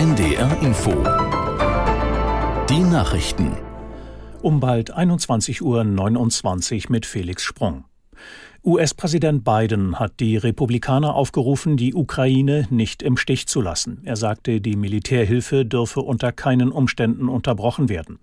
NDR Info. Die Nachrichten. Um bald 21.29 Uhr mit Felix Sprung. US-Präsident Biden hat die Republikaner aufgerufen, die Ukraine nicht im Stich zu lassen. Er sagte, die Militärhilfe dürfe unter keinen Umständen unterbrochen werden.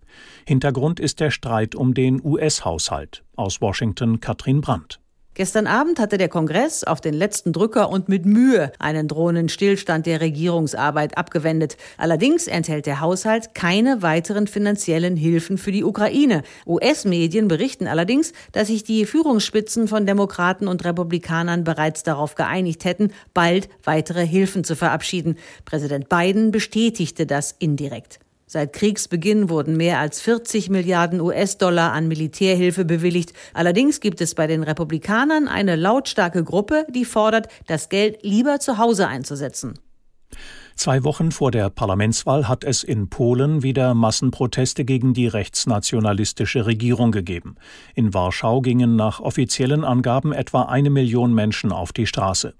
Hintergrund ist der Streit um den US-Haushalt. Aus Washington Katrin Brandt. Gestern Abend hatte der Kongress auf den letzten Drücker und mit Mühe einen drohenden Stillstand der Regierungsarbeit abgewendet. Allerdings enthält der Haushalt keine weiteren finanziellen Hilfen für die Ukraine. US-Medien berichten allerdings, dass sich die Führungsspitzen von Demokraten und Republikanern bereits darauf geeinigt hätten, bald weitere Hilfen zu verabschieden. Präsident Biden bestätigte das indirekt. Seit Kriegsbeginn wurden mehr als 40 Milliarden US-Dollar an Militärhilfe bewilligt. Allerdings gibt es bei den Republikanern eine lautstarke Gruppe, die fordert, das Geld lieber zu Hause einzusetzen. Zwei Wochen vor der Parlamentswahl hat es in Polen wieder Massenproteste gegen die rechtsnationalistische Regierung gegeben. In Warschau gingen nach offiziellen Angaben etwa eine Million Menschen auf die Straße.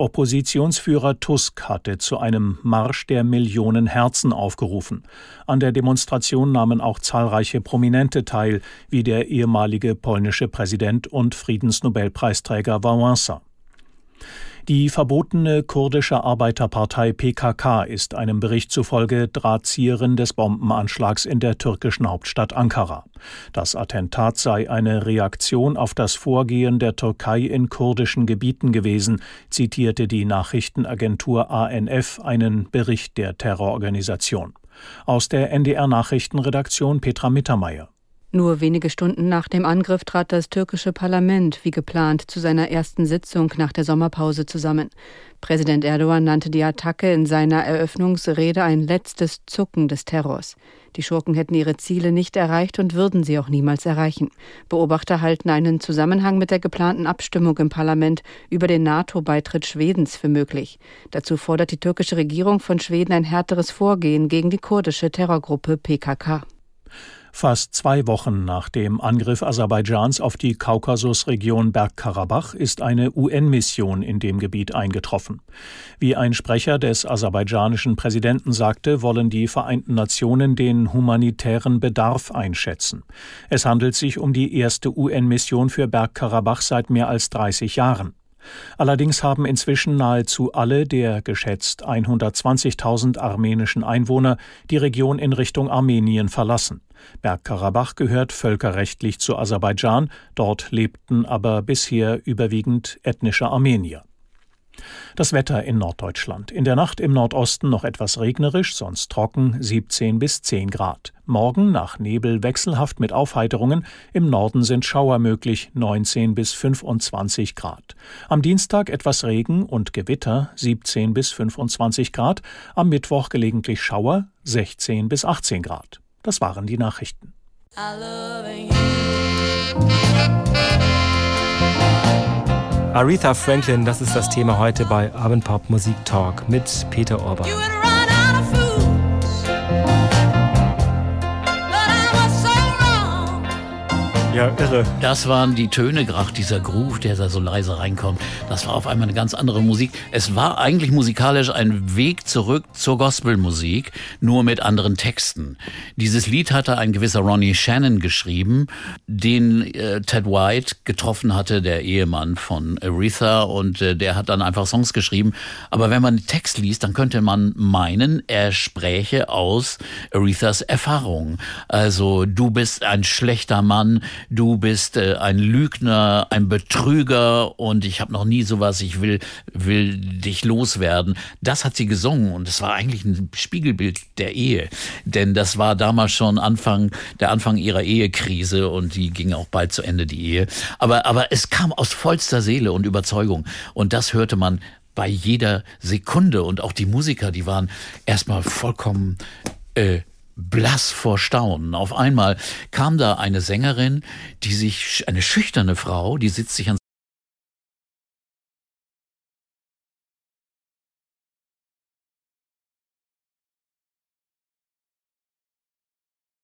Oppositionsführer Tusk hatte zu einem Marsch der Millionen Herzen aufgerufen. An der Demonstration nahmen auch zahlreiche Prominente teil, wie der ehemalige polnische Präsident und Friedensnobelpreisträger Wałęsa. Die verbotene kurdische Arbeiterpartei PKK ist einem Bericht zufolge Drahtzieherin des Bombenanschlags in der türkischen Hauptstadt Ankara. Das Attentat sei eine Reaktion auf das Vorgehen der Türkei in kurdischen Gebieten gewesen, zitierte die Nachrichtenagentur ANF einen Bericht der Terrororganisation. Aus der NDR Nachrichtenredaktion Petra Mittermeier. Nur wenige Stunden nach dem Angriff trat das türkische Parlament wie geplant zu seiner ersten Sitzung nach der Sommerpause zusammen. Präsident Erdogan nannte die Attacke in seiner Eröffnungsrede ein letztes Zucken des Terrors. Die Schurken hätten ihre Ziele nicht erreicht und würden sie auch niemals erreichen. Beobachter halten einen Zusammenhang mit der geplanten Abstimmung im Parlament über den NATO-Beitritt Schwedens für möglich. Dazu fordert die türkische Regierung von Schweden ein härteres Vorgehen gegen die kurdische Terrorgruppe PKK. Fast zwei Wochen nach dem Angriff Aserbaidschans auf die Kaukasusregion Bergkarabach ist eine UN-Mission in dem Gebiet eingetroffen. Wie ein Sprecher des aserbaidschanischen Präsidenten sagte, wollen die Vereinten Nationen den humanitären Bedarf einschätzen. Es handelt sich um die erste UN-Mission für Bergkarabach seit mehr als 30 Jahren. Allerdings haben inzwischen nahezu alle der geschätzt 120.000 armenischen Einwohner die Region in Richtung Armenien verlassen. Bergkarabach gehört völkerrechtlich zu Aserbaidschan, dort lebten aber bisher überwiegend ethnische Armenier. Das Wetter in Norddeutschland. In der Nacht im Nordosten noch etwas regnerisch, sonst trocken 17 bis 10 Grad. Morgen nach Nebel wechselhaft mit Aufheiterungen. Im Norden sind Schauer möglich 19 bis 25 Grad. Am Dienstag etwas Regen und Gewitter 17 bis 25 Grad. Am Mittwoch gelegentlich Schauer 16 bis 18 Grad. Das waren die Nachrichten. Aretha Franklin, das ist das Thema heute bei Abendpop Musik Talk mit Peter Orban. Ja, irre. Das waren die Töne, gerade dieser Groove, der da so leise reinkommt. Das war auf einmal eine ganz andere Musik. Es war eigentlich musikalisch ein Weg zurück zur Gospelmusik, nur mit anderen Texten. Dieses Lied hatte ein gewisser Ronnie Shannon geschrieben, den äh, Ted White getroffen hatte, der Ehemann von Aretha, und äh, der hat dann einfach Songs geschrieben. Aber wenn man den Text liest, dann könnte man meinen, er spräche aus Arethas Erfahrung. Also, du bist ein schlechter Mann, du bist äh, ein Lügner, ein Betrüger und ich habe noch nie sowas, ich will, will dich loswerden. Das hat sie gesungen und es war eigentlich ein Spiegelbild der Ehe. Denn das war damals schon Anfang, der Anfang ihrer Ehekrise und die ging auch bald zu Ende, die Ehe. Aber, aber es kam aus vollster Seele und Überzeugung und das hörte man bei jeder Sekunde und auch die Musiker, die waren erstmal vollkommen äh, blass vor Staunen. Auf einmal kam da eine Sängerin, die sich, eine schüchterne Frau, die sitzt sich ans